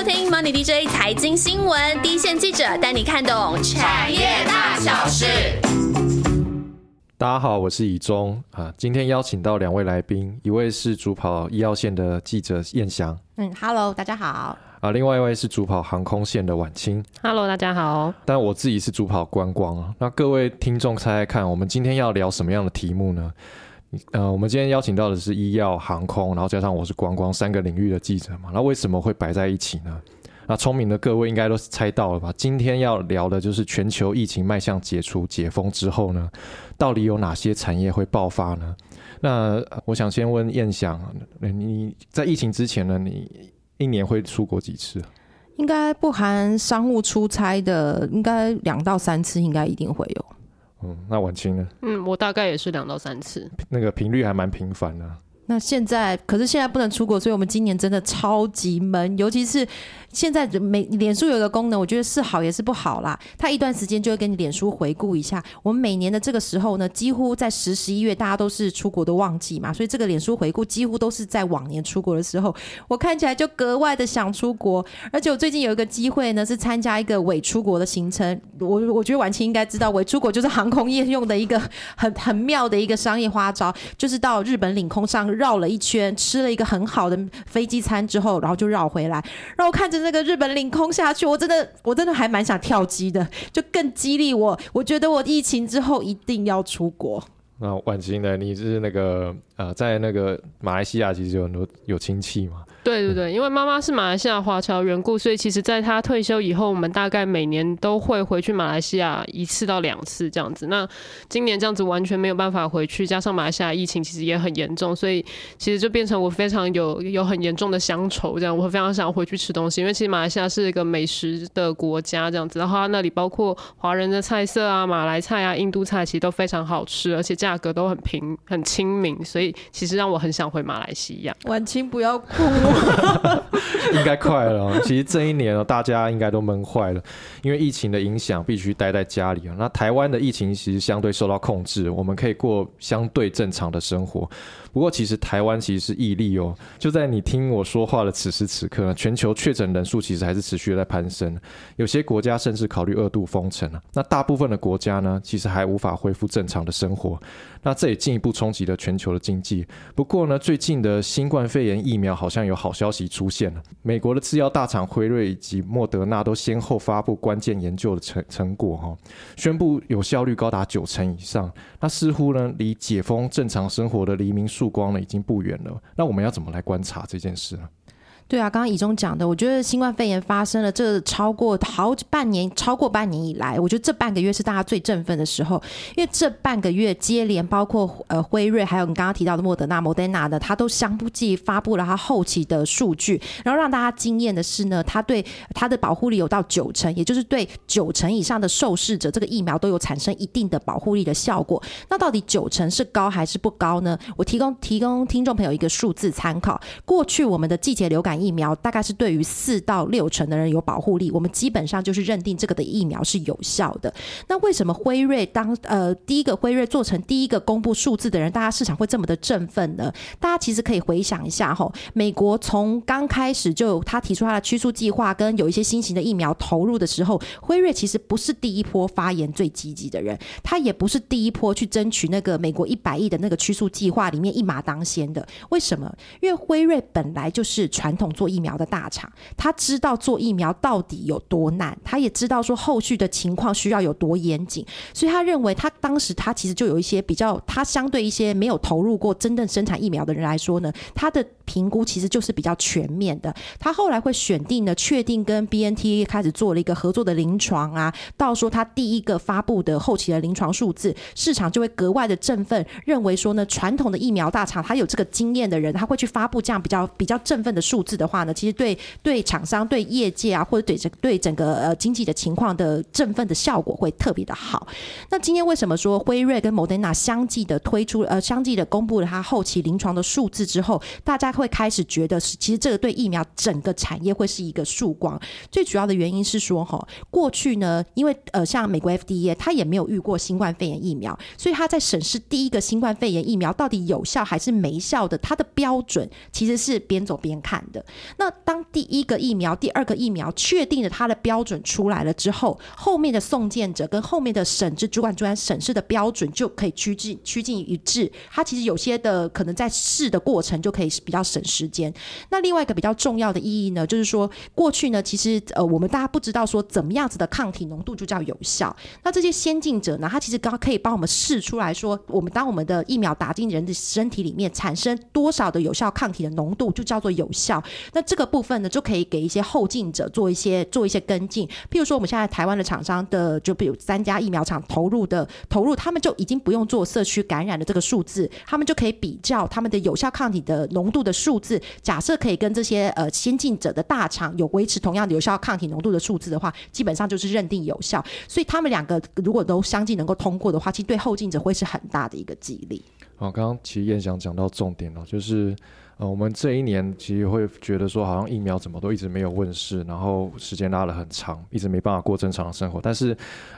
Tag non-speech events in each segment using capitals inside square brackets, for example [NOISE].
收听 Money DJ 财经新闻，第一线记者带你看懂产业大小事。大家好，我是以中啊，今天邀请到两位来宾，一位是主跑医药线的记者燕翔，嗯，Hello，大家好。啊，另外一位是主跑航空线的晚清，Hello，大家好。但我自己是主跑观光啊。那各位听众猜猜看，我们今天要聊什么样的题目呢？呃，我们今天邀请到的是医药、航空，然后加上我是观光三个领域的记者嘛。那为什么会摆在一起呢？那聪明的各位应该都猜到了吧？今天要聊的就是全球疫情迈向解除、解封之后呢，到底有哪些产业会爆发呢？那我想先问燕翔，你在疫情之前呢，你一年会出国几次？应该不含商务出差的，应该两到三次，应该一定会有。嗯，那晚清呢？嗯，我大概也是两到三次，那个频率还蛮频繁的。那现在，可是现在不能出国，所以我们今年真的超级闷，尤其是。现在每脸书有一个功能，我觉得是好也是不好啦。它一段时间就会跟你脸书回顾一下，我们每年的这个时候呢，几乎在十十一月，大家都是出国的旺季嘛，所以这个脸书回顾几乎都是在往年出国的时候。我看起来就格外的想出国，而且我最近有一个机会呢，是参加一个伪出国的行程。我我觉得婉清应该知道，伪出国就是航空业用的一个很 [LAUGHS] 很妙的一个商业花招，就是到日本领空上绕了一圈，吃了一个很好的飞机餐之后，然后就绕回来，让我看着。那个日本领空下去，我真的，我真的还蛮想跳机的，就更激励我。我觉得我疫情之后一定要出国。那婉清呢？你是那个呃，在那个马来西亚，其实有很多有亲戚嘛？对对对，因为妈妈是马来西亚华侨缘故，所以其实在她退休以后，我们大概每年都会回去马来西亚一次到两次这样子。那今年这样子完全没有办法回去，加上马来西亚疫情其实也很严重，所以其实就变成我非常有有很严重的乡愁，这样我会非常想回去吃东西，因为其实马来西亚是一个美食的国家这样子，然后它那里包括华人的菜色啊、马来菜啊、印度菜，其实都非常好吃，而且价格都很平很亲民，所以其实让我很想回马来西亚。晚清不要哭。[LAUGHS] 应该快了。其实这一年哦，大家应该都闷坏了，因为疫情的影响，必须待在家里啊。那台湾的疫情其实相对受到控制，我们可以过相对正常的生活。不过，其实台湾其实是毅力哦。就在你听我说话的此时此刻，全球确诊人数其实还是持续在攀升，有些国家甚至考虑二度封城啊。那大部分的国家呢，其实还无法恢复正常的生活。那这也进一步冲击了全球的经济。不过呢，最近的新冠肺炎疫苗好像有好消息出现了。美国的制药大厂辉瑞以及莫德纳都先后发布关键研究的成成果，哈，宣布有效率高达九成以上。那似乎呢，离解封正常生活的黎明曙光了，已经不远了。那我们要怎么来观察这件事呢？对啊，刚刚以中讲的，我觉得新冠肺炎发生了这超过好半年，超过半年以来，我觉得这半个月是大家最振奋的时候，因为这半个月接连包括呃辉瑞，还有你刚刚提到的莫德纳、莫德纳的，它都相继发布了它后期的数据，然后让大家惊艳的是呢，它对它的保护力有到九成，也就是对九成以上的受试者，这个疫苗都有产生一定的保护力的效果。那到底九成是高还是不高呢？我提供提供听众朋友一个数字参考，过去我们的季节流感。疫苗大概是对于四到六成的人有保护力，我们基本上就是认定这个的疫苗是有效的。那为什么辉瑞当呃第一个辉瑞做成第一个公布数字的人，大家市场会这么的振奋呢？大家其实可以回想一下哈，美国从刚开始就他提出他的驱速计划跟有一些新型的疫苗投入的时候，辉瑞其实不是第一波发言最积极的人，他也不是第一波去争取那个美国一百亿的那个驱速计划里面一马当先的。为什么？因为辉瑞本来就是传统。做疫苗的大厂，他知道做疫苗到底有多难，他也知道说后续的情况需要有多严谨，所以他认为他当时他其实就有一些比较，他相对一些没有投入过真正生产疫苗的人来说呢，他的评估其实就是比较全面的。他后来会选定呢，确定跟 B N T 开始做了一个合作的临床啊，到说他第一个发布的后期的临床数字，市场就会格外的振奋，认为说呢，传统的疫苗大厂他有这个经验的人，他会去发布这样比较比较振奋的数字。的话呢，其实对对厂商、对业界啊，或者对整对整个呃经济的情况的振奋的效果会特别的好。那今天为什么说辉瑞跟 Moderna 相继的推出呃相继的公布了它后期临床的数字之后，大家会开始觉得是其实这个对疫苗整个产业会是一个曙光。最主要的原因是说哈，过去呢，因为呃像美国 FDA 它也没有遇过新冠肺炎疫苗，所以它在审视第一个新冠肺炎疫苗到底有效还是没效的，它的标准其实是边走边看的。那当第一个疫苗、第二个疫苗确定了它的标准出来了之后，后面的送件者跟后面的审治主管机关审视的标准就可以趋近趋近一致。它其实有些的可能在试的过程就可以比较省时间。那另外一个比较重要的意义呢，就是说过去呢，其实呃我们大家不知道说怎么样子的抗体浓度就叫有效。那这些先进者呢，他其实刚可以帮我们试出来说，我们当我们的疫苗打进人的身体里面，产生多少的有效抗体的浓度，就叫做有效。那这个部分呢，就可以给一些后进者做一些做一些跟进。譬如说，我们现在台湾的厂商的，就比如三家疫苗厂投入的投入，他们就已经不用做社区感染的这个数字，他们就可以比较他们的有效抗体的浓度的数字。假设可以跟这些呃先进者的大厂有维持同样的有效抗体浓度的数字的话，基本上就是认定有效。所以他们两个如果都相继能够通过的话，其实对后进者会是很大的一个激励。好，刚刚其实燕翔讲到重点了，就是呃，我们这一年其实会觉得说，好像疫苗怎么都一直没有问世，然后时间拉了很长，一直没办法过正常的生活。但是，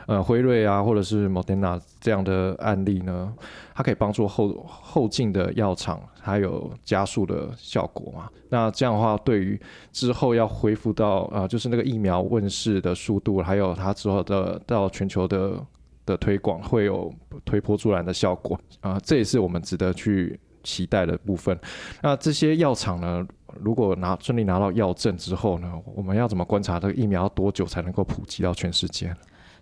呃，辉瑞啊，或者是 Moderna 这样的案例呢，它可以帮助后后进的药厂，还有加速的效果嘛。那这样的话，对于之后要恢复到啊，就是那个疫苗问世的速度，还有它之后的到全球的。的推广会有推波助澜的效果啊，这也是我们值得去期待的部分。那这些药厂呢，如果拿顺利拿到药证之后呢，我们要怎么观察这个疫苗要多久才能够普及到全世界？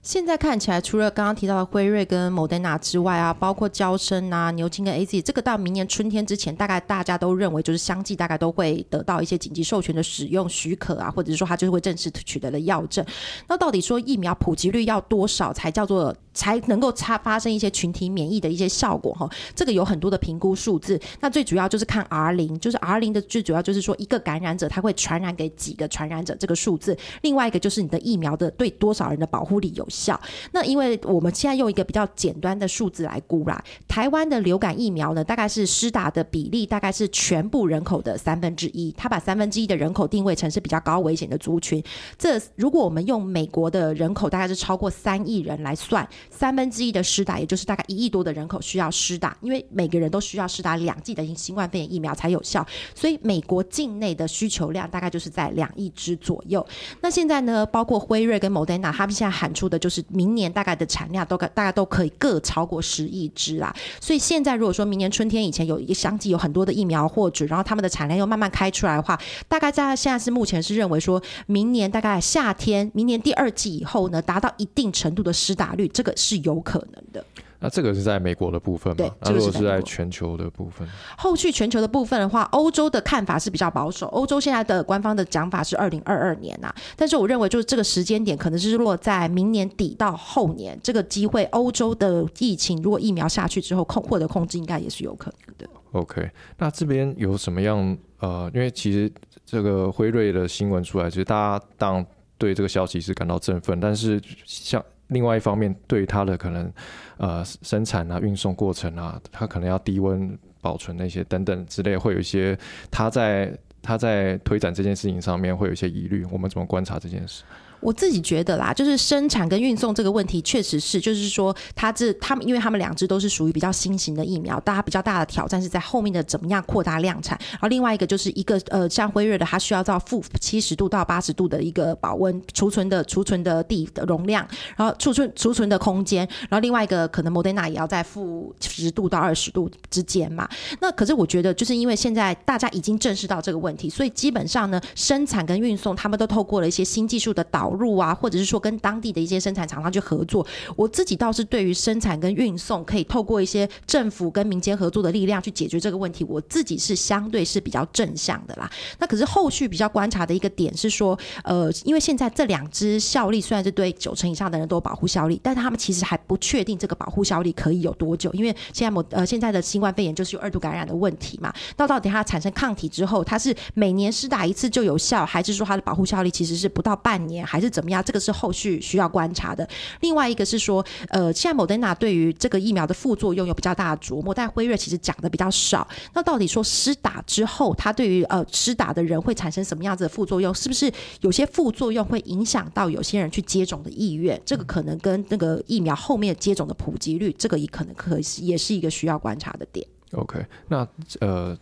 现在看起来，除了刚刚提到的辉瑞跟莫德纳之外啊，包括交生啊、牛津跟 A Z，这个到明年春天之前，大概大家都认为就是相继大概都会得到一些紧急授权的使用许可啊，或者是说它就是会正式取得了药证。那到底说疫苗普及率要多少才叫做才能够差发生一些群体免疫的一些效果？哈，这个有很多的评估数字。那最主要就是看 R 零，就是 R 零的最主要就是说一个感染者他会传染给几个传染者这个数字。另外一个就是你的疫苗的对多少人的保护力有。效那，因为我们现在用一个比较简单的数字来估啦，台湾的流感疫苗呢，大概是施打的比例大概是全部人口的三分之一，它把三分之一的人口定位成是比较高危险的族群。这如果我们用美国的人口大概是超过三亿人来算，三分之一的施打，也就是大概一亿多的人口需要施打，因为每个人都需要施打两剂的新冠肺炎疫苗才有效，所以美国境内的需求量大概就是在两亿支左右。那现在呢，包括辉瑞跟 Moderna，他们现在喊出的。就是明年大概的产量都可大概都可以各超过十亿支啦，所以现在如果说明年春天以前有一个相继有很多的疫苗获准，然后他们的产量又慢慢开出来的话，大概在现在是目前是认为说明年大概夏天，明年第二季以后呢，达到一定程度的施打率，这个是有可能的。那这个是在美国的部分吗？那如果是在全球的部分，后续全球的部分的话，欧洲的看法是比较保守。欧洲现在的官方的讲法是二零二二年呐，但是我认为就是这个时间点可能是落在明年底到后年，这个机会，欧洲的疫情如果疫苗下去之后控获得控制，应该也是有可能的。OK，那这边有什么样呃，因为其实这个辉瑞的新闻出来，其实大家当对这个消息是感到振奋，但是像。另外一方面，对它的可能，呃，生产啊、运送过程啊，它可能要低温保存那些等等之类，会有一些，他在他在推展这件事情上面会有一些疑虑。我们怎么观察这件事？我自己觉得啦，就是生产跟运送这个问题，确实是，就是说，它这他们，因为他们两只都是属于比较新型的疫苗，大家比较大的挑战是在后面的怎么样扩大量产。然后另外一个就是一个呃，像辉瑞的，它需要到负七十度到八十度的一个保温储存的储存的地的容量，然后储存储存的空间。然后另外一个可能莫德纳也要在负十度到二十度之间嘛。那可是我觉得，就是因为现在大家已经正视到这个问题，所以基本上呢，生产跟运送他们都透过了一些新技术的导。投入啊，或者是说跟当地的一些生产厂商去合作，我自己倒是对于生产跟运送可以透过一些政府跟民间合作的力量去解决这个问题，我自己是相对是比较正向的啦。那可是后续比较观察的一个点是说，呃，因为现在这两支效力虽然是对九成以上的人都有保护效力，但是他们其实还不确定这个保护效力可以有多久，因为现在某呃现在的新冠肺炎就是有二度感染的问题嘛。到到底它产生抗体之后，它是每年施打一次就有效，还是说它的保护效力其实是不到半年，还是怎么样？这个是后续需要观察的。另外一个是说，呃，现在莫德纳对于这个疫苗的副作用有比较大的琢磨，但辉瑞其实讲的比较少。那到底说施打之后，它对于呃施打的人会产生什么样子的副作用？是不是有些副作用会影响到有些人去接种的意愿？这个可能跟那个疫苗后面接种的普及率，这个也可能可也是一个需要观察的点。OK，那呃。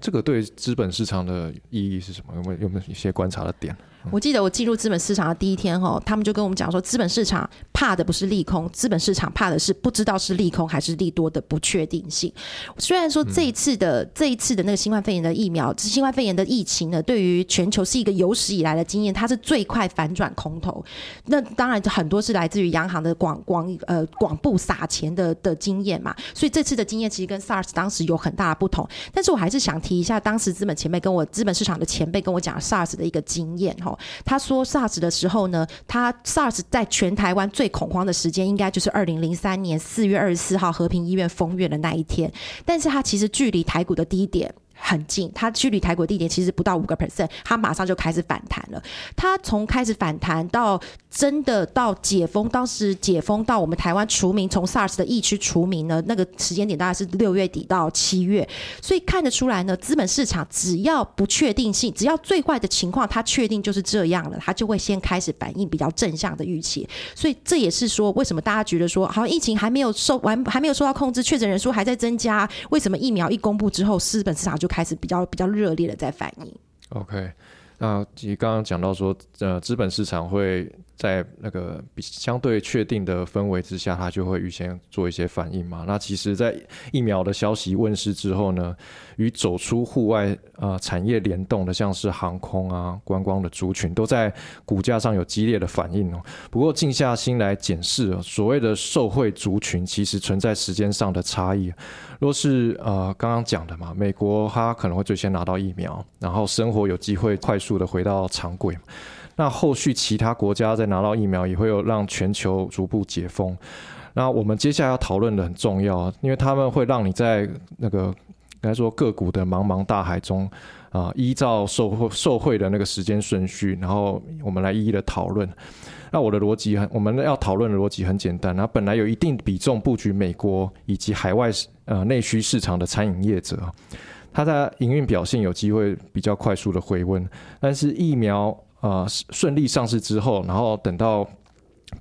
这个对资本市场的意义是什么？有没有有没有一些观察的点？我记得我进入资本市场的第一天哈，他们就跟我们讲说，资本市场怕的不是利空，资本市场怕的是不知道是利空还是利多的不确定性。虽然说这一次的这一次的那个新冠肺炎的疫苗，新冠肺炎的疫情呢，对于全球是一个有史以来的经验，它是最快反转空头。那当然很多是来自于央行的广广呃广布撒钱的的经验嘛。所以这次的经验其实跟 SARS 当时有很大的不同。但是我还是想提一下，当时资本前辈跟我资本市场的前辈跟我讲 SARS 的一个经验哈。他说 SARS 的时候呢，他 SARS 在全台湾最恐慌的时间，应该就是二零零三年四月二十四号和平医院封院的那一天。但是他其实距离台股的低点。很近，它距离台股地点其实不到五个 percent，它马上就开始反弹了。它从开始反弹到真的到解封，当时解封到我们台湾除名，从 SARS 的疫区除名呢，那个时间点大概是六月底到七月，所以看得出来呢，资本市场只要不确定性，只要最坏的情况它确定就是这样了，它就会先开始反映比较正向的预期。所以这也是说，为什么大家觉得说，好像疫情还没有受完，还没有受到控制，确诊人数还在增加，为什么疫苗一公布之后，资本市场就开始比较比较热烈的在反应。OK，那其实刚刚讲到说，呃，资本市场会在那个比相对确定的氛围之下，它就会预先做一些反应嘛。那其实，在疫苗的消息问世之后呢，与走出户外呃产业联动的，像是航空啊、观光的族群，都在股价上有激烈的反应哦。不过静下心来检视，所谓的受惠族群，其实存在时间上的差异。若是呃刚刚讲的嘛，美国它可能会最先拿到疫苗，然后生活有机会快速的回到常轨。那后续其他国家在拿到疫苗，也会有让全球逐步解封。那我们接下来要讨论的很重要，因为他们会让你在那个应该说个股的茫茫大海中啊，依照受惠受惠的那个时间顺序，然后我们来一一的讨论。那我的逻辑很，我们要讨论的逻辑很简单。那本来有一定比重布局美国以及海外呃内需市场的餐饮业者，它在营运表现有机会比较快速的回温。但是疫苗啊顺利上市之后，然后等到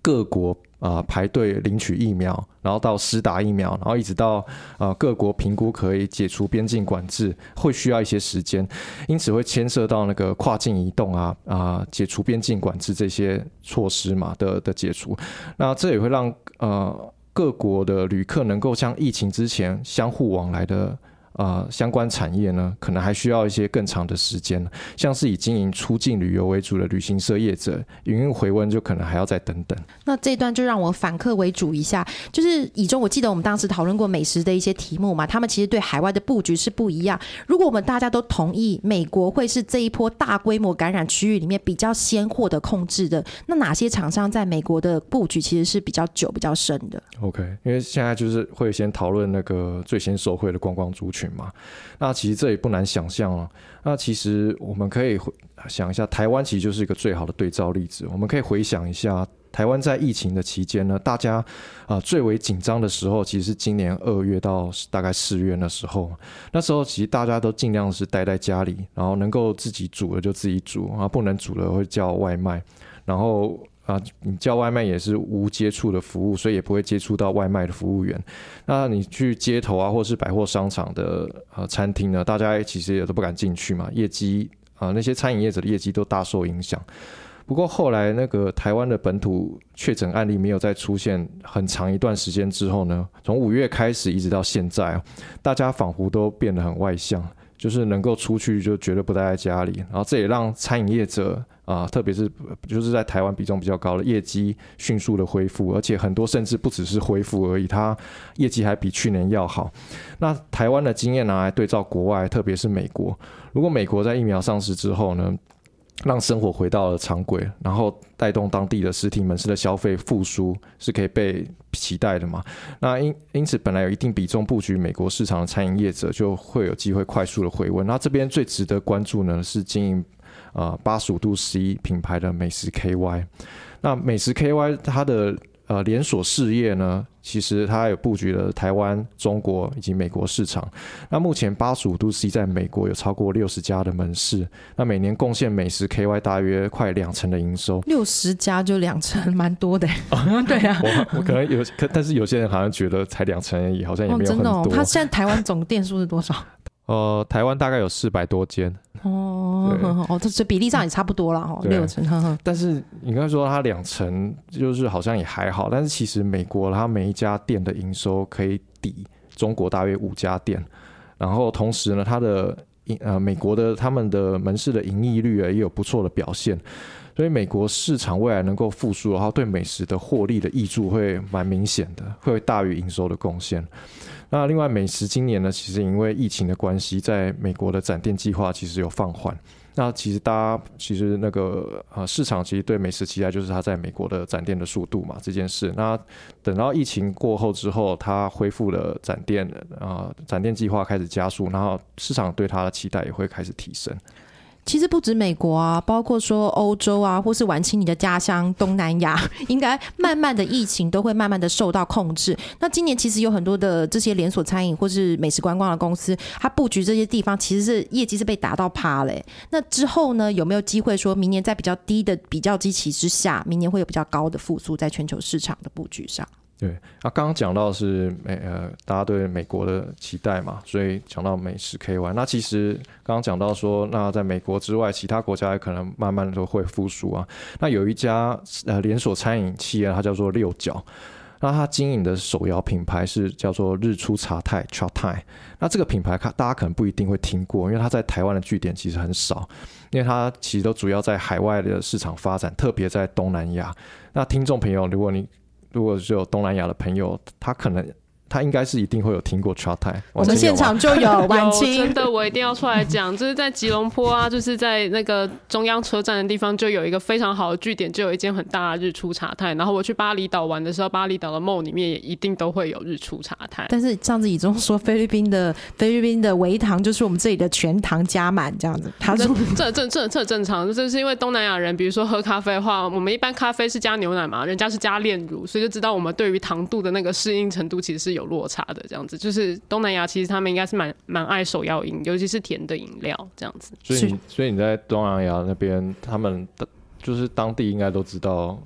各国。啊，排队领取疫苗，然后到施打疫苗，然后一直到啊各国评估可以解除边境管制，会需要一些时间，因此会牵涉到那个跨境移动啊啊解除边境管制这些措施嘛的的解除，那这也会让呃各国的旅客能够像疫情之前相互往来的。啊，相关产业呢，可能还需要一些更长的时间。像是以经营出境旅游为主的旅行社业者，营运回温就可能还要再等等。那这段就让我反客为主一下，就是以中，我记得我们当时讨论过美食的一些题目嘛，他们其实对海外的布局是不一样。如果我们大家都同意美国会是这一波大规模感染区域里面比较先获得控制的，那哪些厂商在美国的布局其实是比较久、比较深的？OK，因为现在就是会先讨论那个最先受惠的观光族群。嘛，那其实这也不难想象啊。那其实我们可以想一下，台湾其实就是一个最好的对照例子。我们可以回想一下，台湾在疫情的期间呢，大家啊最为紧张的时候，其实是今年二月到大概四月那时候。那时候其实大家都尽量是待在家里，然后能够自己煮的就自己煮啊，不能煮的会叫外卖，然后。啊，你叫外卖也是无接触的服务，所以也不会接触到外卖的服务员。那你去街头啊，或是百货商场的呃餐厅呢，大家其实也都不敢进去嘛，业绩啊那些餐饮业者的业绩都大受影响。不过后来那个台湾的本土确诊案例没有再出现很长一段时间之后呢，从五月开始一直到现在，大家仿佛都变得很外向，就是能够出去就绝对不待在家里，然后这也让餐饮业者。啊，特别是就是在台湾比重比较高的业绩迅速的恢复，而且很多甚至不只是恢复而已，它业绩还比去年要好。那台湾的经验拿来对照国外，特别是美国，如果美国在疫苗上市之后呢，让生活回到了常轨，然后带动当地的实体门市的消费复苏，是可以被期待的嘛？那因因此，本来有一定比重布局美国市场的餐饮业者，就会有机会快速的回温。那这边最值得关注呢，是经营。啊，八十五度 C 品牌的美食 KY，那美食 KY 它的呃连锁事业呢，其实它有布局了台湾、中国以及美国市场。那目前八十五度 C 在美国有超过六十家的门市，那每年贡献美食 KY 大约快两成的营收。六十家就两成，[LAUGHS] 蛮多的。[LAUGHS] 对啊，我我可能有，可但是有些人好像觉得才两成而已，好像也没有很多。他现在台湾总店数是多少？[LAUGHS] 呃，台湾大概有四百多间，哦哦，这这比例上也差不多了哈，对六成，呵呵。但是你刚才说它两成，就是好像也还好，但是其实美国它每一家店的营收可以抵中国大约五家店，然后同时呢，它的营呃美国的他们的门市的盈利率啊也有不错的表现，所以美国市场未来能够复苏，然后对美食的获利的益处会蛮明显的，会大于营收的贡献。那另外，美食今年呢，其实因为疫情的关系，在美国的展店计划其实有放缓。那其实大家其实那个呃市场其实对美食期待就是它在美国的展店的速度嘛这件事。那等到疫情过后之后，它恢复了展店啊、呃展店计划开始加速，然后市场对它的期待也会开始提升。其实不止美国啊，包括说欧洲啊，或是晚清你的家乡东南亚，[LAUGHS] 应该慢慢的疫情都会慢慢的受到控制。那今年其实有很多的这些连锁餐饮或是美食观光的公司，它布局这些地方，其实是业绩是被打到趴嘞、那之后呢，有没有机会说明年在比较低的比较基期之下，明年会有比较高的复苏在全球市场的布局上？对，那刚刚讲到是美呃，大家对美国的期待嘛，所以讲到美食 KY。那其实刚刚讲到说，那在美国之外，其他国家也可能慢慢的都会复苏啊。那有一家呃连锁餐饮企业，它叫做六角。那它经营的手摇品牌是叫做日出茶太 c h a t a 那这个品牌，看大家可能不一定会听过，因为它在台湾的据点其实很少，因为它其实都主要在海外的市场发展，特别在东南亚。那听众朋友，如果你如果是有东南亚的朋友，他可能他应该是一定会有听过 c h a t a 我们现场就有 [LAUGHS] 晚有清真的，我一定要出来讲，就是在吉隆坡啊，就是在那个中央车站的地方，就有一个非常好的据点，就有一间很大的日出茶太。然后我去巴厘岛玩的时候，巴厘岛的 mall 里面也一定都会有日出茶太。但是上次以中说菲律宾的菲律宾的微糖就是我们这里的全糖加满这样子，他说这这这这正常，这是因为东南亚人，比如说喝咖啡的话，我们一般咖啡是加牛奶嘛，人家是加炼乳，所以就知道我们对于糖度的那个适应程度其实是有落差的。这样子，就是东南亚其实他们应该是蛮蛮爱手摇饮，尤其是甜的饮料这样子。所以你所以你在东南亚那边，他们的就是当地应该都知道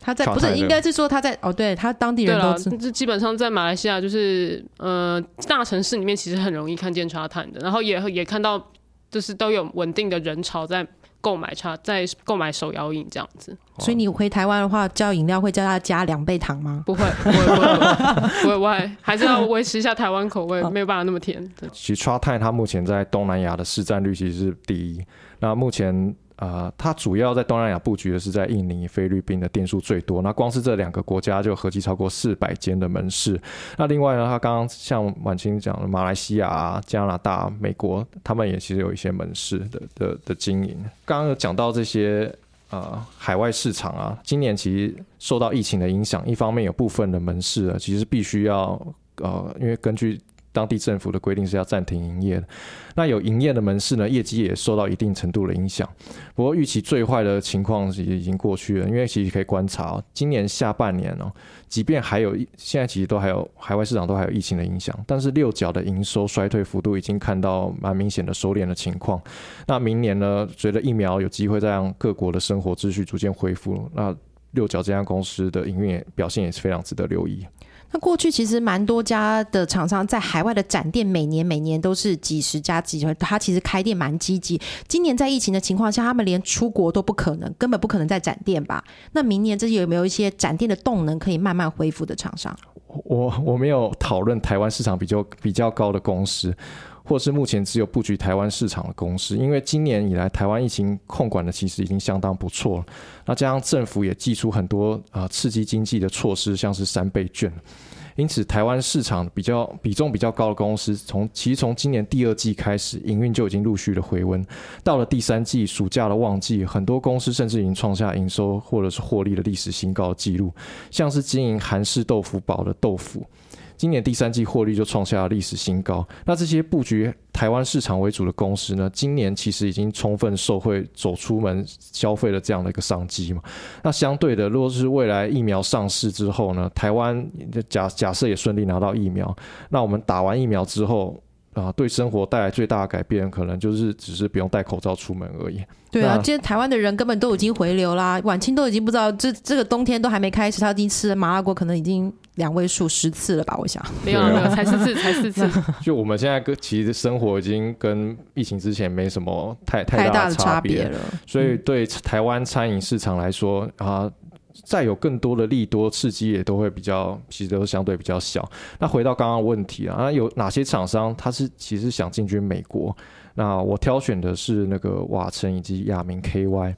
他在不是应该是说他在哦，对他当地对了人都知，这基本上在马来西亚就是呃大城市里面其实很容易看见茶摊的，然后也也看到就是都有稳定的人潮在购买茶，在购买手摇饮这样子。所以你回台湾的话，叫饮料会叫他加两倍糖吗？不会，不会，不会，不会，不会，还是要维持一下台湾口味，没有办法那么甜。对其实 c h a t a 它目前在东南亚的市占率其实是第一。那目前呃，它主要在东南亚布局的是在印尼、菲律宾的店数最多。那光是这两个国家就合计超过四百间的门市。那另外呢，它刚刚像婉清讲的，马来西亚、加拿大、美国，他们也其实有一些门市的的的经营。刚刚有讲到这些。呃，海外市场啊，今年其实受到疫情的影响，一方面有部分的门市啊，其实必须要呃，因为根据当地政府的规定是要暂停营业的。那有营业的门市呢，业绩也受到一定程度的影响。不过预期最坏的情况其实已经过去了，因为其实可以观察、今年下半年哦，即便还有现在其实都还有海外市场都还有疫情的影响，但是六角的营收衰退幅度已经看到蛮明显的收敛的情况。那明年呢，随着疫苗有机会再让各国的生活秩序逐渐恢复，那六角这家公司的营运表现也是非常值得留意。那过去其实蛮多家的厂商在海外的展店，每年每年都是几十家、几十，他其实开店蛮积极。今年在疫情的情况下，他们连出国都不可能，根本不可能在展店吧？那明年这些有没有一些展店的动能可以慢慢恢复的厂商？我我没有讨论台湾市场比较比较高的公司，或是目前只有布局台湾市场的公司，因为今年以来台湾疫情控管的其实已经相当不错了。那加上政府也寄出很多呃刺激经济的措施，像是三倍券。因此，台湾市场比较比重比较高的公司，从其实从今年第二季开始，营运就已经陆续的回温。到了第三季暑假的旺季，很多公司甚至已经创下营收或者是获利的历史新高的记录，像是经营韩式豆腐堡的豆腐。今年第三季获利就创下了历史新高。那这些布局台湾市场为主的公司呢，今年其实已经充分受惠走出门消费的这样的一个商机嘛。那相对的，如果是未来疫苗上市之后呢，台湾假假设也顺利拿到疫苗，那我们打完疫苗之后。啊，对生活带来最大的改变，可能就是只是不用戴口罩出门而已。对啊，今天台湾的人根本都已经回流啦，晚清都已经不知道这这个冬天都还没开始，他已经吃了麻辣锅，可能已经两位数十次了吧？我想 [LAUGHS] 没有没有，才四次，[LAUGHS] 才四次。就我们现在跟其实生活已经跟疫情之前没什么太太大的差别了，所以对台湾餐饮市场来说啊。再有更多的利多刺激，也都会比较，其实都相对比较小。那回到刚刚问题啊，有哪些厂商他是其实想进军美国？那我挑选的是那个瓦城以及亚明 KY。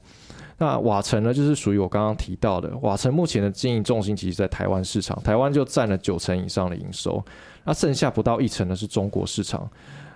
那瓦城呢，就是属于我刚刚提到的，瓦城目前的经营重心其实在台湾市场，台湾就占了九成以上的营收，那剩下不到一成的是中国市场。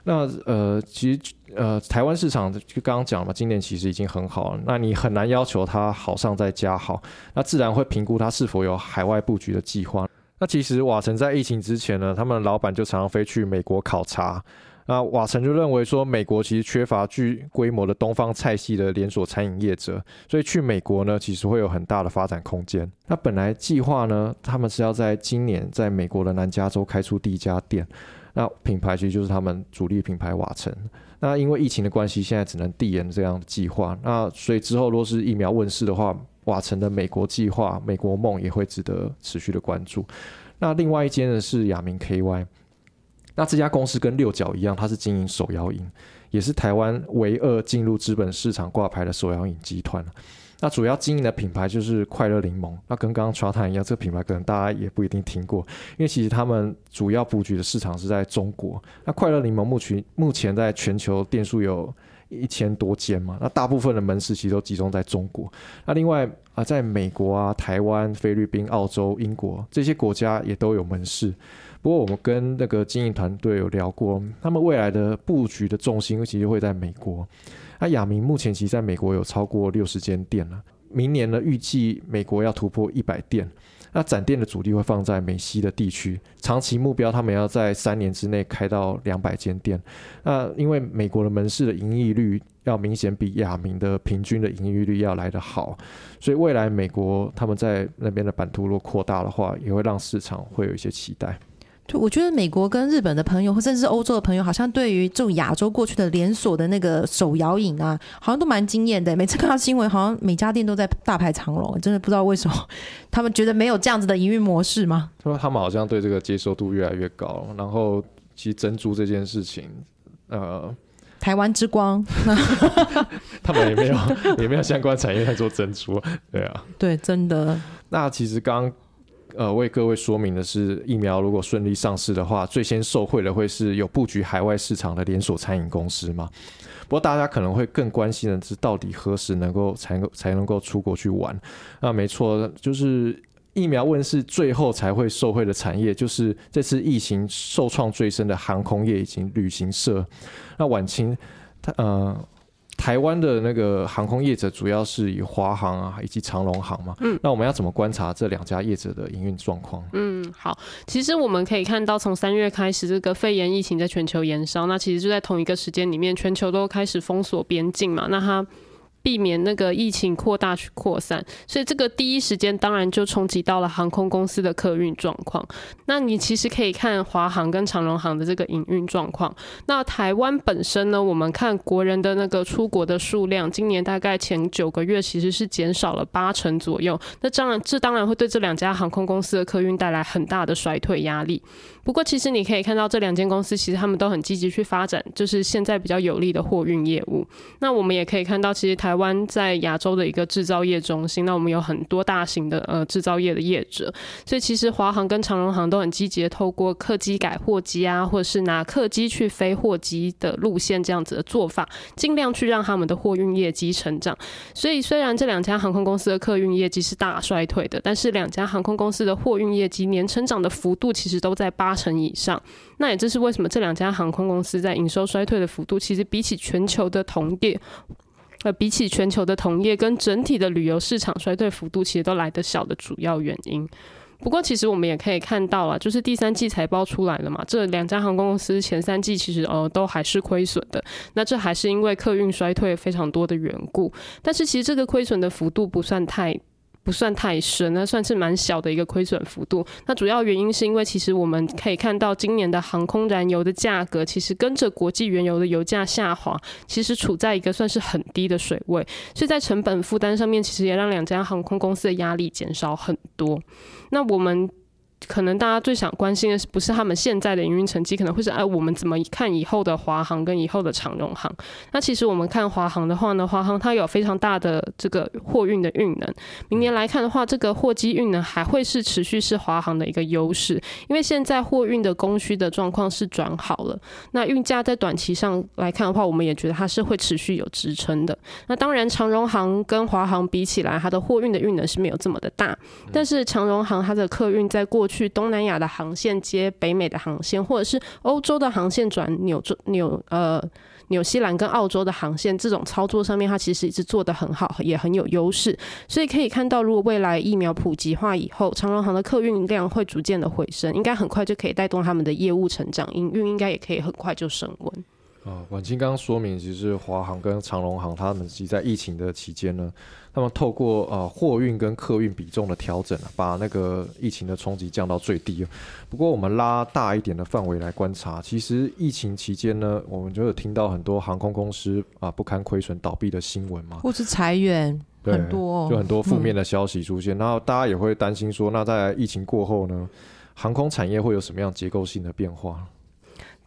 那呃，其实呃，台湾市场就刚刚讲了嘛，今年其实已经很好了。那你很难要求它好上再加好，那自然会评估它是否有海外布局的计划。那其实瓦城在疫情之前呢，他们老板就常常飞去美国考察。那瓦城就认为说，美国其实缺乏具规模的东方菜系的连锁餐饮业者，所以去美国呢，其实会有很大的发展空间。那本来计划呢，他们是要在今年在美国的南加州开出第一家店。那品牌其实就是他们主力品牌瓦城。那因为疫情的关系，现在只能递延这样的计划。那所以之后若是疫苗问世的话，瓦城的美国计划、美国梦也会值得持续的关注。那另外一间呢是亚明 KY。那这家公司跟六角一样，它是经营手摇饮，也是台湾唯二进入资本市场挂牌的手摇饮集团。那主要经营的品牌就是快乐柠檬。那跟刚刚传谈一样，这个品牌可能大家也不一定听过，因为其实他们主要布局的市场是在中国。那快乐柠檬目前目前在全球店数有一千多间嘛，那大部分的门市其实都集中在中国。那另外啊，在美国啊、台湾、菲律宾、澳洲、英国这些国家也都有门市。不过我们跟那个经营团队有聊过，他们未来的布局的重心其实会在美国。那亚明目前其实在美国有超过六十间店了，明年呢预计美国要突破一百店。那展店的主力会放在美西的地区，长期目标他们要在三年之内开到两百间店。那因为美国的门市的盈利率要明显比亚明的平均的盈利率要来得好，所以未来美国他们在那边的版图若扩大的话，也会让市场会有一些期待。我觉得美国跟日本的朋友，或甚至是欧洲的朋友，好像对于这种亚洲过去的连锁的那个手摇饮啊，好像都蛮惊艳的。每次看到新闻，好像每家店都在大排长龙，真的不知道为什么他们觉得没有这样子的营运模式吗？说他们好像对这个接受度越来越高。然后，其实珍珠这件事情，呃，台湾之光，[LAUGHS] 他们也没有也没有相关产业在做珍珠，对啊，对，真的。那其实刚。呃，为各位说明的是，疫苗如果顺利上市的话，最先受惠的会是有布局海外市场的连锁餐饮公司嘛？不过大家可能会更关心的是，到底何时能够才能才能够出国去玩？那没错，就是疫苗问世最后才会受惠的产业，就是这次疫情受创最深的航空业以及旅行社。那晚清，他呃。台湾的那个航空业者主要是以华航啊，以及长龙航嘛。嗯，那我们要怎么观察这两家业者的营运状况？嗯，好，其实我们可以看到，从三月开始，这个肺炎疫情在全球延烧，那其实就在同一个时间里面，全球都开始封锁边境嘛。那它避免那个疫情扩大去扩散，所以这个第一时间当然就冲击到了航空公司的客运状况。那你其实可以看华航跟长荣航的这个营运状况。那台湾本身呢，我们看国人的那个出国的数量，今年大概前九个月其实是减少了八成左右。那当然，这当然会对这两家航空公司的客运带来很大的衰退压力。不过，其实你可以看到这两间公司，其实他们都很积极去发展，就是现在比较有利的货运业务。那我们也可以看到，其实台湾在亚洲的一个制造业中心，那我们有很多大型的呃制造业的业者，所以其实华航跟长荣航都很积极的透过客机改货机啊，或者是拿客机去飞货机的路线这样子的做法，尽量去让他们的货运业绩成长。所以虽然这两家航空公司的客运业绩是大衰退的，但是两家航空公司的货运业绩年成长的幅度其实都在八。八成以上，那也就是为什么这两家航空公司在营收衰退的幅度，其实比起全球的同业，呃，比起全球的同业跟整体的旅游市场衰退幅度，其实都来得小的主要原因。不过，其实我们也可以看到了，就是第三季财报出来了嘛，这两家航空公司前三季其实呃都还是亏损的。那这还是因为客运衰退非常多的缘故，但是其实这个亏损的幅度不算太。不算太深，那算是蛮小的一个亏损幅度。那主要原因是因为，其实我们可以看到，今年的航空燃油的价格其实跟着国际原油的油价下滑，其实处在一个算是很低的水位，所以在成本负担上面，其实也让两家航空公司的压力减少很多。那我们可能大家最想关心的是不是他们现在的营运成绩，可能会是哎，我们怎么看以后的华航跟以后的长荣航？那其实我们看华航的话呢，华航它有非常大的这个货运的运能，明年来看的话，这个货机运能还会是持续是华航的一个优势，因为现在货运的供需的状况是转好了，那运价在短期上来看的话，我们也觉得它是会持续有支撑的。那当然，长荣航跟华航比起来，它的货运的运能是没有这么的大，但是长荣航它的客运在过去东南亚的航线接北美的航线，或者是欧洲的航线转纽洲纽呃纽西兰跟澳洲的航线，这种操作上面它其实一直做得很好，也很有优势。所以可以看到，如果未来疫苗普及化以后，长荣航的客运量会逐渐的回升，应该很快就可以带动他们的业务成长，营运应该也可以很快就升温。啊，婉清刚刚说明，其实华航跟长荣航他们其实在疫情的期间呢，他们透过呃货运跟客运比重的调整啊，把那个疫情的冲击降到最低。不过我们拉大一点的范围来观察，其实疫情期间呢，我们就有听到很多航空公司啊不堪亏损倒闭的新闻嘛，或是裁员对很多，就很多负面的消息出现，然后大家也会担心说，那在疫情过后呢，航空产业会有什么样结构性的变化？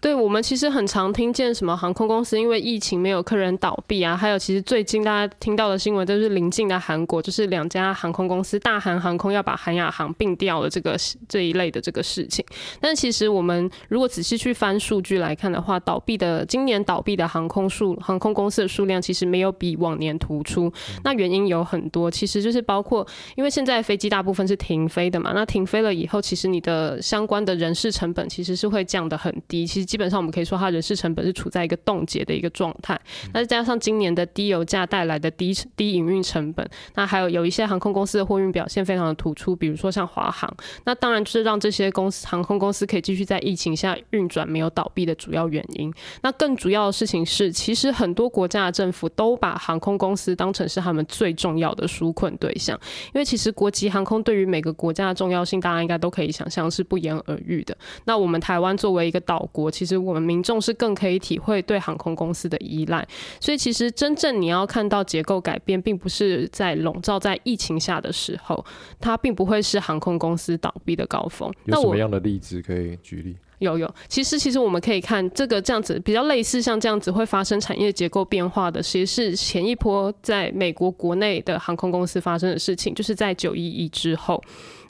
对我们其实很常听见什么航空公司因为疫情没有客人倒闭啊，还有其实最近大家听到的新闻都是临近的韩国，就是两家航空公司大韩航空要把韩亚航并掉了这个这一类的这个事情。但其实我们如果仔细去翻数据来看的话，倒闭的今年倒闭的航空数航空公司的数量其实没有比往年突出。那原因有很多，其实就是包括因为现在飞机大部分是停飞的嘛，那停飞了以后，其实你的相关的人事成本其实是会降得很低。其实。基本上我们可以说，它人事成本是处在一个冻结的一个状态。那再加上今年的低油价带来的低低营运成本，那还有有一些航空公司的货运表现非常的突出，比如说像华航。那当然就是让这些公司航空公司可以继续在疫情下运转，没有倒闭的主要原因。那更主要的事情是，其实很多国家的政府都把航空公司当成是他们最重要的纾困对象，因为其实国际航空对于每个国家的重要性，大家应该都可以想象是不言而喻的。那我们台湾作为一个岛国，其实我们民众是更可以体会对航空公司的依赖，所以其实真正你要看到结构改变，并不是在笼罩在疫情下的时候，它并不会是航空公司倒闭的高峰。有什么样的例子可以举例？有有，其实其实我们可以看这个这样子比较类似像这样子会发生产业结构变化的，其实是前一波在美国国内的航空公司发生的事情，就是在九一一之后。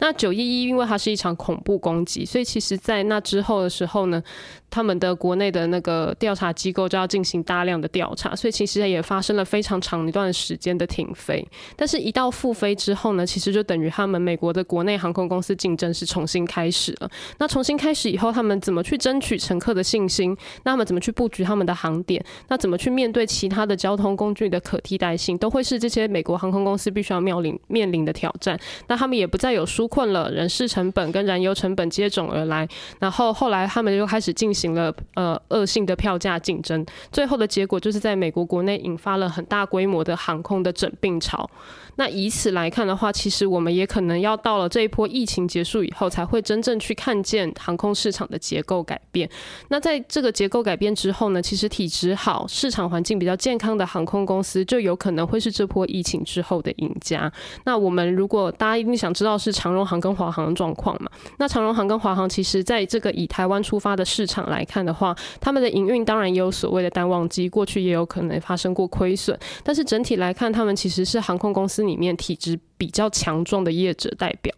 那九一一因为它是一场恐怖攻击，所以其实在那之后的时候呢，他们的国内的那个调查机构就要进行大量的调查，所以其实也发生了非常长一段时间的停飞。但是，一到复飞之后呢，其实就等于他们美国的国内航空公司竞争是重新开始了。那重新开始以后，他们怎么去争取乘客的信心？那他们怎么去布局他们的航点？那怎么去面对其他的交通工具的可替代性？都会是这些美国航空公司必须要面临面临的挑战。那他们也不再有输。困了，人事成本跟燃油成本接踵而来，然后后来他们就开始进行了呃恶性的票价竞争，最后的结果就是在美国国内引发了很大规模的航空的整并潮。那以此来看的话，其实我们也可能要到了这一波疫情结束以后，才会真正去看见航空市场的结构改变。那在这个结构改变之后呢，其实体质好、市场环境比较健康的航空公司，就有可能会是这波疫情之后的赢家。那我们如果大家一定想知道是长长荣航跟华航的状况嘛？那长荣航跟华航其实在这个以台湾出发的市场来看的话，他们的营运当然也有所谓的淡旺季，过去也有可能发生过亏损，但是整体来看，他们其实是航空公司。里面体质比较强壮的业者代表，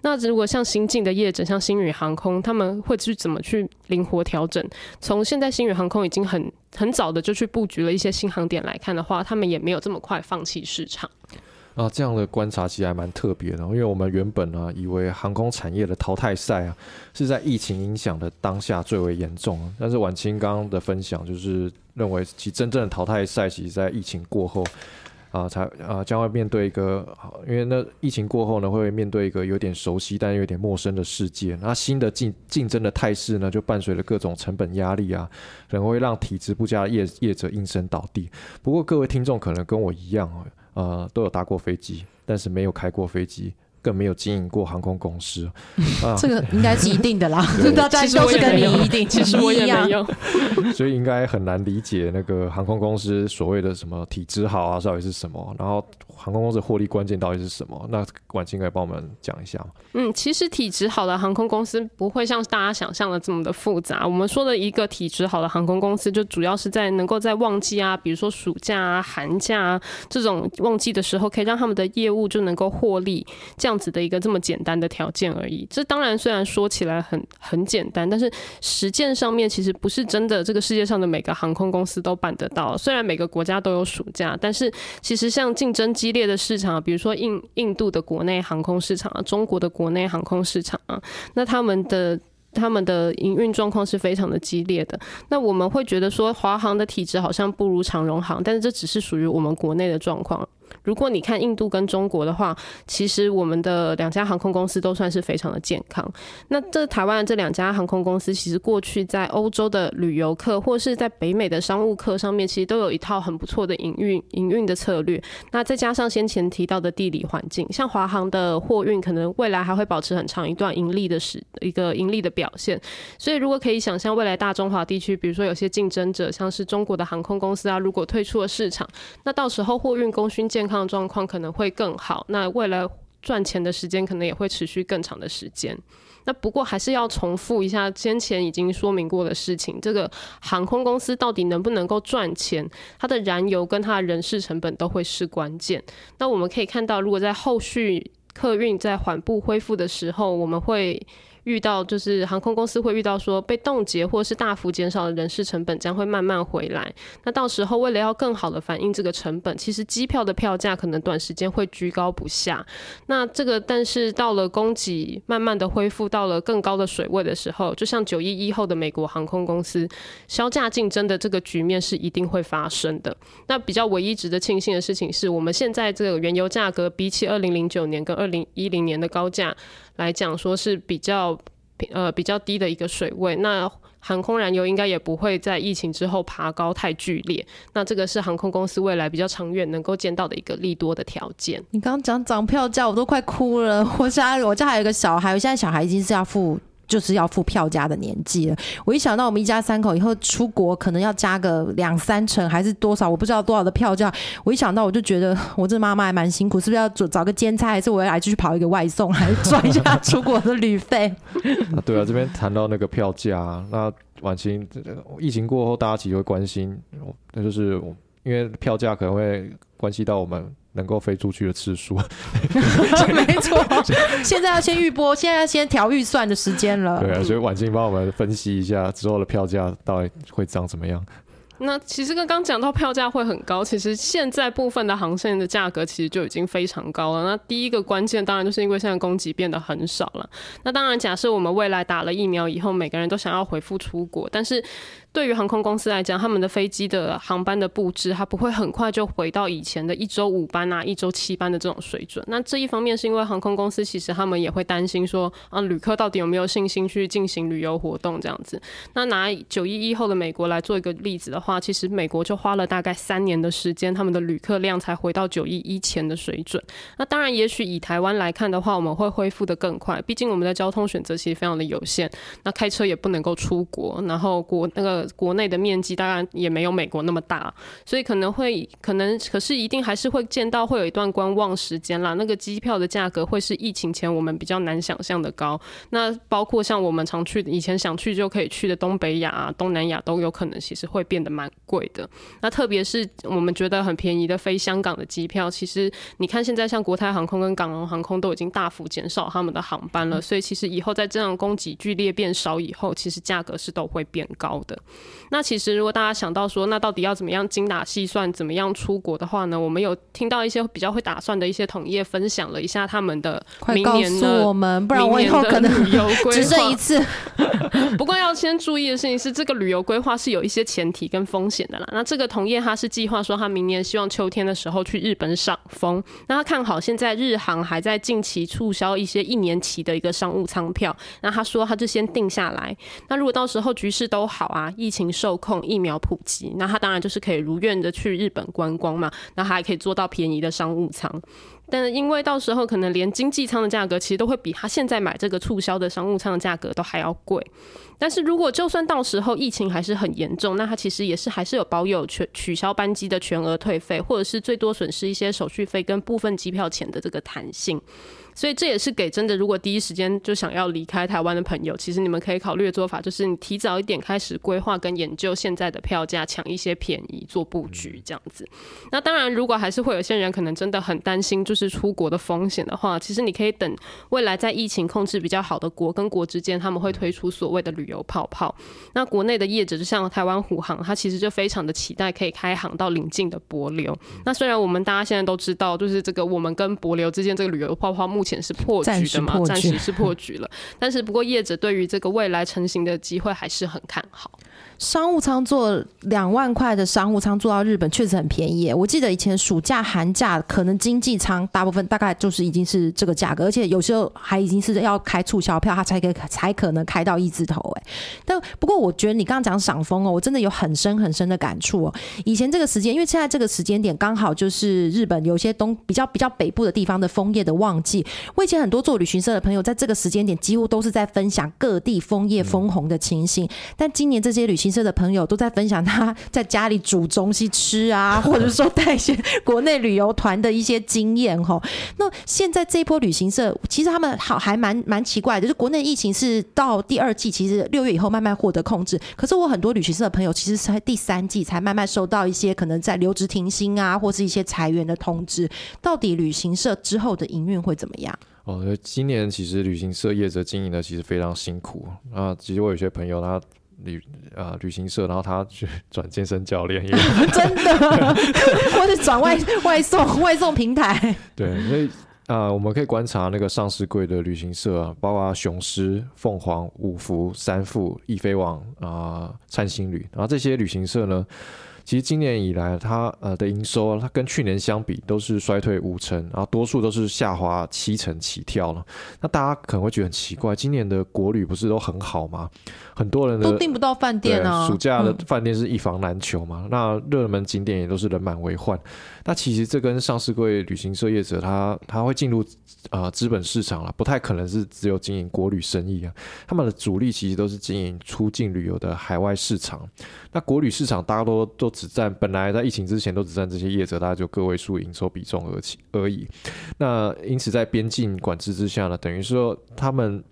那如果像新进的业者，像新宇航空，他们会去怎么去灵活调整？从现在新宇航空已经很很早的就去布局了一些新航点来看的话，他们也没有这么快放弃市场。啊，这样的观察其实还蛮特别的，因为我们原本呢以为航空产业的淘汰赛啊是在疫情影响的当下最为严重，但是晚清刚刚的分享就是认为其真正的淘汰赛其实在疫情过后。啊，才啊将会面对一个，因为那疫情过后呢，会面对一个有点熟悉但又有点陌生的世界。那新的竞竞争的态势呢，就伴随着各种成本压力啊，可能会让体质不佳的业业者应声倒地。不过各位听众可能跟我一样啊，呃，都有搭过飞机，但是没有开过飞机。更没有经营过航空公司，[LAUGHS] 这个应该是一定的啦。[LAUGHS] 大家都是跟你一定，其实我也没有，[LAUGHS] 所以应该很难理解那个航空公司所谓的什么体质好啊，到底是什么。然后航空公司获利关键到底是什么？那婉清可以帮我们讲一下吗？嗯，其实体质好的航空公司不会像大家想象的这么的复杂。我们说的一个体质好的航空公司，就主要是在能够在旺季啊，比如说暑假啊、寒假啊这种旺季的时候，可以让他们的业务就能够获利，这样样子的一个这么简单的条件而已。这当然虽然说起来很很简单，但是实践上面其实不是真的，这个世界上的每个航空公司都办得到。虽然每个国家都有暑假，但是其实像竞争激烈的市场，比如说印印度的国内航空市场啊，中国的国内航空市场啊，那他们的他们的营运状况是非常的激烈的。那我们会觉得说，华航的体质好像不如长荣航，但是这只是属于我们国内的状况。如果你看印度跟中国的话，其实我们的两家航空公司都算是非常的健康。那这台湾的这两家航空公司，其实过去在欧洲的旅游客，或是在北美的商务客上面，其实都有一套很不错的营运营运的策略。那再加上先前提到的地理环境，像华航的货运，可能未来还会保持很长一段盈利的时一个盈利的表现。所以如果可以想象，未来大中华地区，比如说有些竞争者，像是中国的航空公司啊，如果退出了市场，那到时候货运功勋健康状况可能会更好，那未来赚钱的时间可能也会持续更长的时间。那不过还是要重复一下先前已经说明过的事情，这个航空公司到底能不能够赚钱，它的燃油跟它的人事成本都会是关键。那我们可以看到，如果在后续客运在缓步恢复的时候，我们会。遇到就是航空公司会遇到说被冻结或是大幅减少的人事成本将会慢慢回来。那到时候为了要更好的反映这个成本，其实机票的票价可能短时间会居高不下。那这个但是到了供给慢慢的恢复到了更高的水位的时候，就像九一一后的美国航空公司，销价竞争的这个局面是一定会发生的。那比较唯一值得庆幸的事情是我们现在这个原油价格比起二零零九年跟二零一零年的高价。来讲说是比较呃比较低的一个水位，那航空燃油应该也不会在疫情之后爬高太剧烈，那这个是航空公司未来比较长远能够见到的一个利多的条件。你刚刚讲涨票价，我都快哭了。我家我家还有一个小孩，我现在小孩已经是要付。就是要付票价的年纪了。我一想到我们一家三口以后出国，可能要加个两三成还是多少，我不知道多少的票价。我一想到我就觉得，我这妈妈还蛮辛苦，是不是要找找个兼差，还是我要来继续跑一个外送，还是赚一下出国的旅费？啊，[LAUGHS] 对啊，这边谈到那个票价，那晚清疫情过后，大家其实会关心，那就是因为票价可能会关系到我们。能够飞出去的次数，[LAUGHS] 没错。[LAUGHS] 现在要先预播，现在要先调预算的时间了。对啊，所以婉清帮我们分析一下之后的票价到底会涨怎么样。那其实刚刚讲到票价会很高，其实现在部分的航线的价格其实就已经非常高了。那第一个关键当然就是因为现在供给变得很少了。那当然，假设我们未来打了疫苗以后，每个人都想要回复出国，但是。对于航空公司来讲，他们的飞机的航班的布置，它不会很快就回到以前的一周五班啊、一周七班的这种水准。那这一方面是因为航空公司其实他们也会担心说，啊，旅客到底有没有信心去进行旅游活动这样子。那拿九一一后的美国来做一个例子的话，其实美国就花了大概三年的时间，他们的旅客量才回到九一一前的水准。那当然，也许以台湾来看的话，我们会恢复的更快，毕竟我们的交通选择其实非常的有限。那开车也不能够出国，然后国那个。国内的面积当然也没有美国那么大，所以可能会可能可是一定还是会见到会有一段观望时间啦。那个机票的价格会是疫情前我们比较难想象的高。那包括像我们常去以前想去就可以去的东北亚、啊东南亚都有可能其实会变得蛮贵的。那特别是我们觉得很便宜的飞香港的机票，其实你看现在像国泰航空跟港龙航空都已经大幅减少他们的航班了，所以其实以后在这样供给剧烈变少以后，其实价格是都会变高的。那其实，如果大家想到说，那到底要怎么样精打细算，怎么样出国的话呢？我们有听到一些比较会打算的一些同业分享了一下他们的明年的我们，不然我以后可能旅游 [LAUGHS] 规划只剩一次。[LAUGHS] 不过要先注意的事情是，这个旅游规划是有一些前提跟风险的啦。那这个同业他是计划说，他明年希望秋天的时候去日本赏枫。那他看好现在日航还在近期促销一些一年期的一个商务舱票。那他说他就先定下来。那如果到时候局势都好啊，疫情受控，疫苗普及，那他当然就是可以如愿的去日本观光嘛。那他还可以做到便宜的商务舱，但是因为到时候可能连经济舱的价格其实都会比他现在买这个促销的商务舱的价格都还要贵。但是如果就算到时候疫情还是很严重，那他其实也是还是有保有全取消班机的全额退费，或者是最多损失一些手续费跟部分机票钱的这个弹性。所以这也是给真的如果第一时间就想要离开台湾的朋友，其实你们可以考虑的做法，就是你提早一点开始规划跟研究现在的票价，抢一些便宜做布局这样子。那当然，如果还是会有些人可能真的很担心就是出国的风险的话，其实你可以等未来在疫情控制比较好的国跟国之间，他们会推出所谓的旅游泡泡。那国内的业者就像台湾虎航，它其实就非常的期待可以开航到邻近的博流。那虽然我们大家现在都知道，就是这个我们跟博流之间这个旅游泡泡目前是破局的嘛，暂时是破局了。但是不过业者对于这个未来成型的机会还是很看好。商务舱坐两万块的商务舱坐到日本确实很便宜。我记得以前暑假、寒假可能经济舱大部分大概就是已经是这个价格，而且有时候还已经是要开促销票，它才可以才可能开到一字头。哎，但不过我觉得你刚刚讲赏枫哦，我真的有很深很深的感触哦。以前这个时间，因为现在这个时间点刚好就是日本有些东比较比较北部的地方的枫叶的旺季。我以前很多做旅行社的朋友，在这个时间点几乎都是在分享各地枫叶枫红的情形。但今年这些旅行社的朋友都在分享他在家里煮东西吃啊，[LAUGHS] 或者说带一些国内旅游团的一些经验哈。那现在这一波旅行社，其实他们好还蛮蛮奇怪的，就是国内疫情是到第二季，其实六月以后慢慢获得控制。可是我很多旅行社的朋友，其实才第三季才慢慢收到一些可能在留职停薪啊，或是一些裁员的通知。到底旅行社之后的营运会怎么样？哦，今年其实旅行社业者经营的其实非常辛苦啊。其实我有些朋友他。旅啊旅行社，然后他去 [LAUGHS] 转健身教练，[LAUGHS] 真的，[LAUGHS] 或者转外外送外送平台。对，所以啊，我们可以观察那个上市柜的旅行社啊，包括雄狮、凤凰、五福、三富、易飞网啊、灿星旅，然后这些旅行社呢。其实今年以来，它呃的营收，它跟去年相比都是衰退五成，然后多数都是下滑七成起跳了。那大家可能会觉得很奇怪，今年的国旅不是都很好吗？很多人都订不到饭店啊，暑假的饭店是一房难求嘛。那热门景点也都是人满为患。那其实这跟上市柜旅行社业者，他他会进入啊资本市场了，不太可能是只有经营国旅生意啊。他们的主力其实都是经营出境旅游的海外市场。那国旅市场大家都都只占，本来在疫情之前都只占这些业者，大概就个位数营收比重而起而已。那因此在边境管制之下呢，等于说他们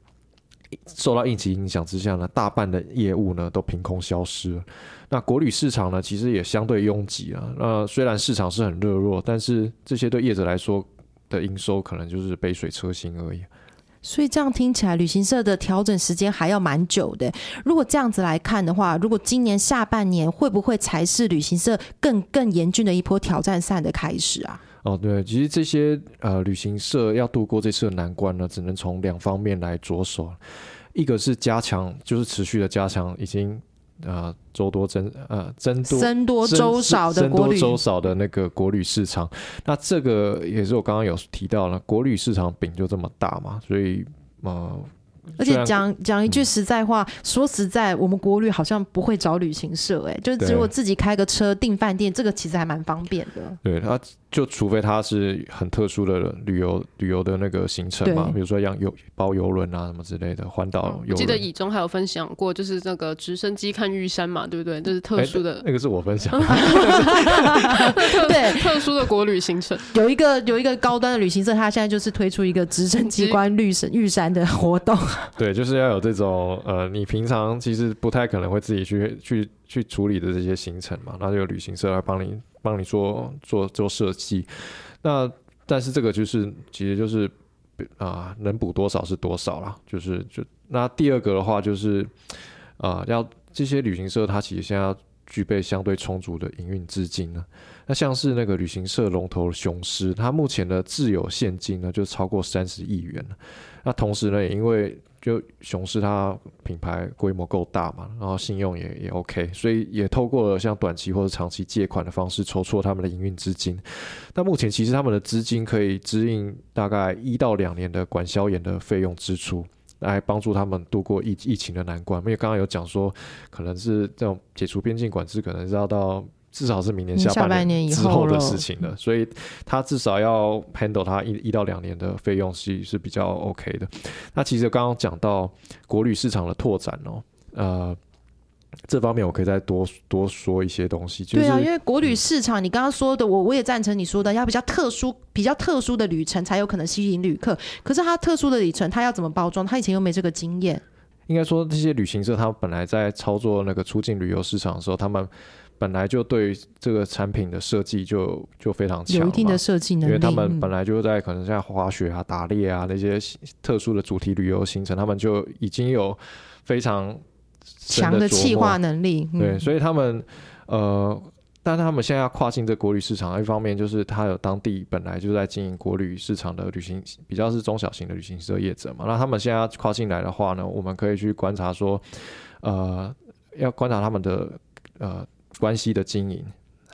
受到疫情影响之下呢，大半的业务呢都凭空消失。那国旅市场呢，其实也相对拥挤啊。那虽然市场是很热络，但是这些对业者来说的营收可能就是杯水车薪而已。所以这样听起来，旅行社的调整时间还要蛮久的。如果这样子来看的话，如果今年下半年会不会才是旅行社更更严峻的一波挑战赛的开始啊？哦，对，其实这些呃旅行社要度过这次的难关呢，只能从两方面来着手。一个是加强，就是持续的加强已经。啊，周多增呃增多增多周少的国旅周少的那个国旅市场，那这个也是我刚刚有提到了，国旅市场饼就这么大嘛，所以呃，而且讲讲一句实在话，说实在，我们国旅好像不会找旅行社，哎，就只有自己开个车订饭店，这个其实还蛮方便的。对他。就除非它是很特殊的旅游旅游的那个行程嘛，比如说像游包游轮啊什么之类的环岛。我记得以中还有分享过，就是那个直升机看玉山嘛，对不对？这是特殊的。那个是我分享。[LAUGHS] 对，特殊的国旅行程。有一个有一个高端的旅行社，他现在就是推出一个直升机观绿山玉山的活动。[LAUGHS] 对，就是要有这种呃，你平常其实不太可能会自己去去去处理的这些行程嘛，那就有旅行社来帮你。帮你做做做设计，那但是这个就是其实就是啊，能补多少是多少啦。就是就那第二个的话就是啊，要这些旅行社它其实现在要具备相对充足的营运资金呢。那像是那个旅行社龙头雄狮，它目前的自有现金呢就超过三十亿元。那同时呢，也因为就雄狮它品牌规模够大嘛，然后信用也也 OK，所以也透过了像短期或者长期借款的方式筹措他们的营运资金。那目前其实他们的资金可以支应大概一到两年的管销炎的费用支出，来帮助他们度过疫疫情的难关。因为刚刚有讲说，可能是这种解除边境管制，可能是要到。至少是明年下半年之后的事情了，所以他至少要 handle 他一一到两年的费用是是比较 OK 的。那其实刚刚讲到国旅市场的拓展哦，呃，这方面我可以再多多说一些东西。就是、对啊，因为国旅市场，你刚刚说的，我我也赞成你说的，要比较特殊、比较特殊的旅程才有可能吸引旅客。可是它特殊的旅程，它要怎么包装？他以前又没这个经验。应该说，这些旅行社他们本来在操作那个出境旅游市场的时候，他们本来就对这个产品的设计就就非常强，有一定的设计能力。因为他们本来就在可能像滑雪啊、打猎啊那些特殊的主题旅游行程，他们就已经有非常强的企划能力。对，所以他们呃。但他们现在要跨境这国旅市场，一方面就是他有当地本来就在经营国旅市场的旅行，比较是中小型的旅行社业者嘛。那他们现在要跨进来的话呢，我们可以去观察说，呃，要观察他们的呃关系的经营，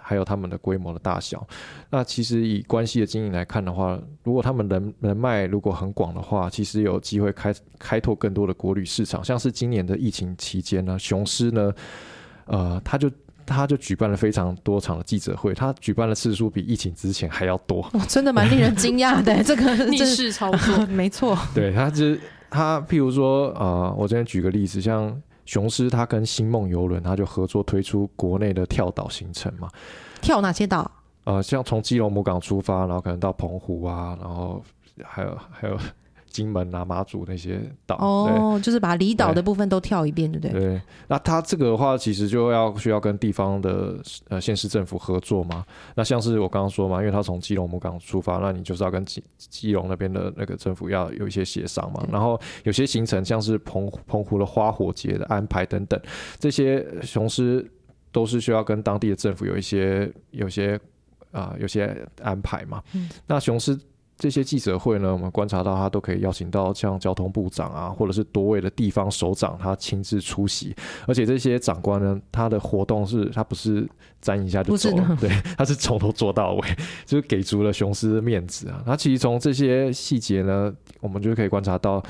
还有他们的规模的大小。那其实以关系的经营来看的话，如果他们人人脉如果很广的话，其实有机会开开拓更多的国旅市场。像是今年的疫情期间呢，雄狮呢，呃，他就。他就举办了非常多场的记者会，他举办的次数比疫情之前还要多，真的蛮令人惊讶的。[LAUGHS] 这个逆势操作，[LAUGHS] 没错。对他，就是他，譬如说，呃，我这边举个例子，像雄狮，他跟星梦游轮，他就合作推出国内的跳岛行程嘛。跳哪些岛？呃，像从基隆母港出发，然后可能到澎湖啊，然后还有还有。金门啊、马祖那些岛，哦，就是把离岛的部分都跳一遍，对不对？对。那它这个的话，其实就要需要跟地方的呃县市政府合作嘛。那像是我刚刚说嘛，因为它从基隆母港出发，那你就是要跟基基隆那边的那个政府要有一些协商嘛。然后有些行程，像是澎澎湖的花火节的安排等等，这些雄狮都是需要跟当地的政府有一些有些啊有些安排嘛。嗯。那雄狮。这些记者会呢，我们观察到他都可以邀请到像交通部长啊，或者是多位的地方首长，他亲自出席。而且这些长官呢，他的活动是他不是沾一下就走了，[LAUGHS] 对，他是从头做到尾，就是给足了雄狮的面子啊。他其实从这些细节呢，我们就可以观察到，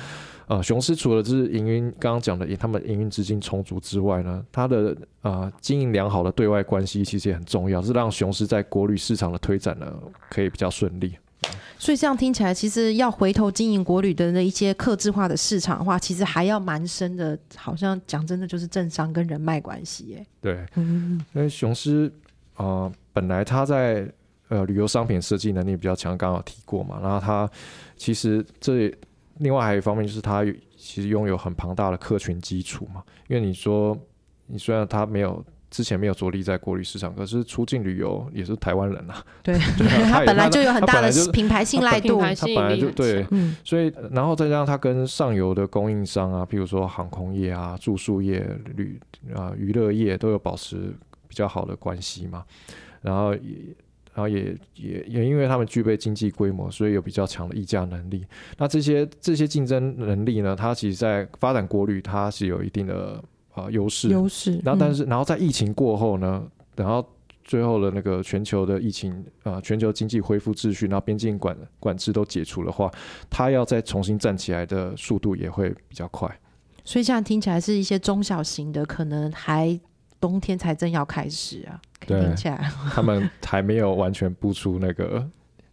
呃，雄狮除了就是营运刚刚讲的，他们营运资金充足之外呢，他的呃经营良好的对外关系其实也很重要，是让雄狮在国旅市场的推展呢可以比较顺利。所以这样听起来，其实要回头经营国旅的那一些客制化的市场的话，其实还要蛮深的。好像讲真的，就是政商跟人脉关系耶。对，嗯，因为雄狮啊，本来他在呃旅游商品设计能力比较强，刚好提过嘛。然后他其实这另外还有一方面，就是他其实拥有很庞大的客群基础嘛。因为你说，你虽然他没有。之前没有着力在国旅市场，可是出境旅游也是台湾人啊。对，[LAUGHS] [LAUGHS] 他本来就有很大的品牌信赖度，他本来就对，所以然后再加上他跟上游的供应商啊，譬如说航空业啊、住宿业、旅啊娱乐业都有保持比较好的关系嘛。然后也，然后也也也因为他们具备经济规模，所以有比较强的议价能力。那这些这些竞争能力呢，它其实在发展国旅，它是有一定的。啊，优势，优势。然后，但是，然后在疫情过后呢，然后最后的那个全球的疫情啊，全球经济恢复秩序，然后边境管管制都解除的话，它要再重新站起来的速度也会比较快。所以，这样听起来是一些中小型的，可能还冬天才正要开始啊。听起来，[LAUGHS] 他们还没有完全步出那个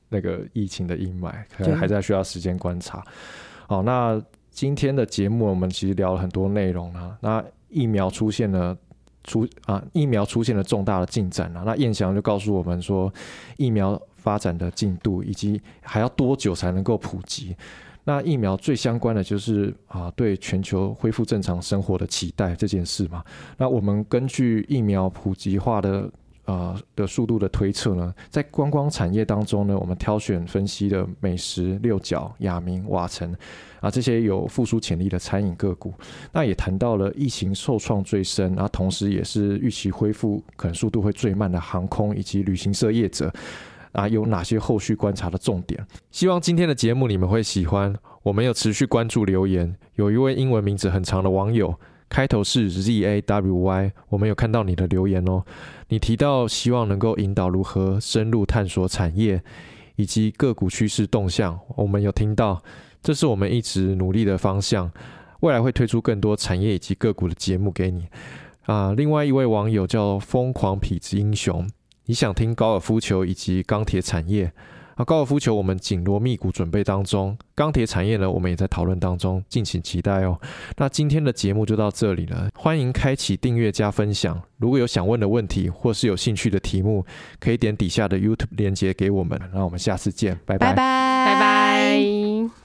那个疫情的阴霾，可能还在需要时间观察。好，那今天的节目我们其实聊了很多内容啊，那。疫苗出现了出啊，疫苗出现了重大的进展了。那燕翔就告诉我们说，疫苗发展的进度以及还要多久才能够普及。那疫苗最相关的就是啊，对全球恢复正常生活的期待这件事嘛。那我们根据疫苗普及化的呃的速度的推测呢，在观光产业当中呢，我们挑选分析的美食、六角、雅明、瓦城。啊，这些有复苏潜力的餐饮个股，那也谈到了疫情受创最深，然后同时也是预期恢复可能速度会最慢的航空以及旅行社业者，啊，有哪些后续观察的重点？希望今天的节目你们会喜欢。我们有持续关注留言，有一位英文名字很长的网友，开头是 Z A W Y，我们有看到你的留言哦。你提到希望能够引导如何深入探索产业以及个股趋势动向，我们有听到。这是我们一直努力的方向，未来会推出更多产业以及个股的节目给你。啊，另外一位网友叫疯狂痞子英雄，你想听高尔夫球以及钢铁产业？啊，高尔夫球我们紧锣密鼓准备当中，钢铁产业呢，我们也在讨论当中，敬请期待哦。那今天的节目就到这里了，欢迎开启订阅加分享。如果有想问的问题或是有兴趣的题目，可以点底下的 YouTube 链接给我们。那我们下次见，拜拜拜，拜拜。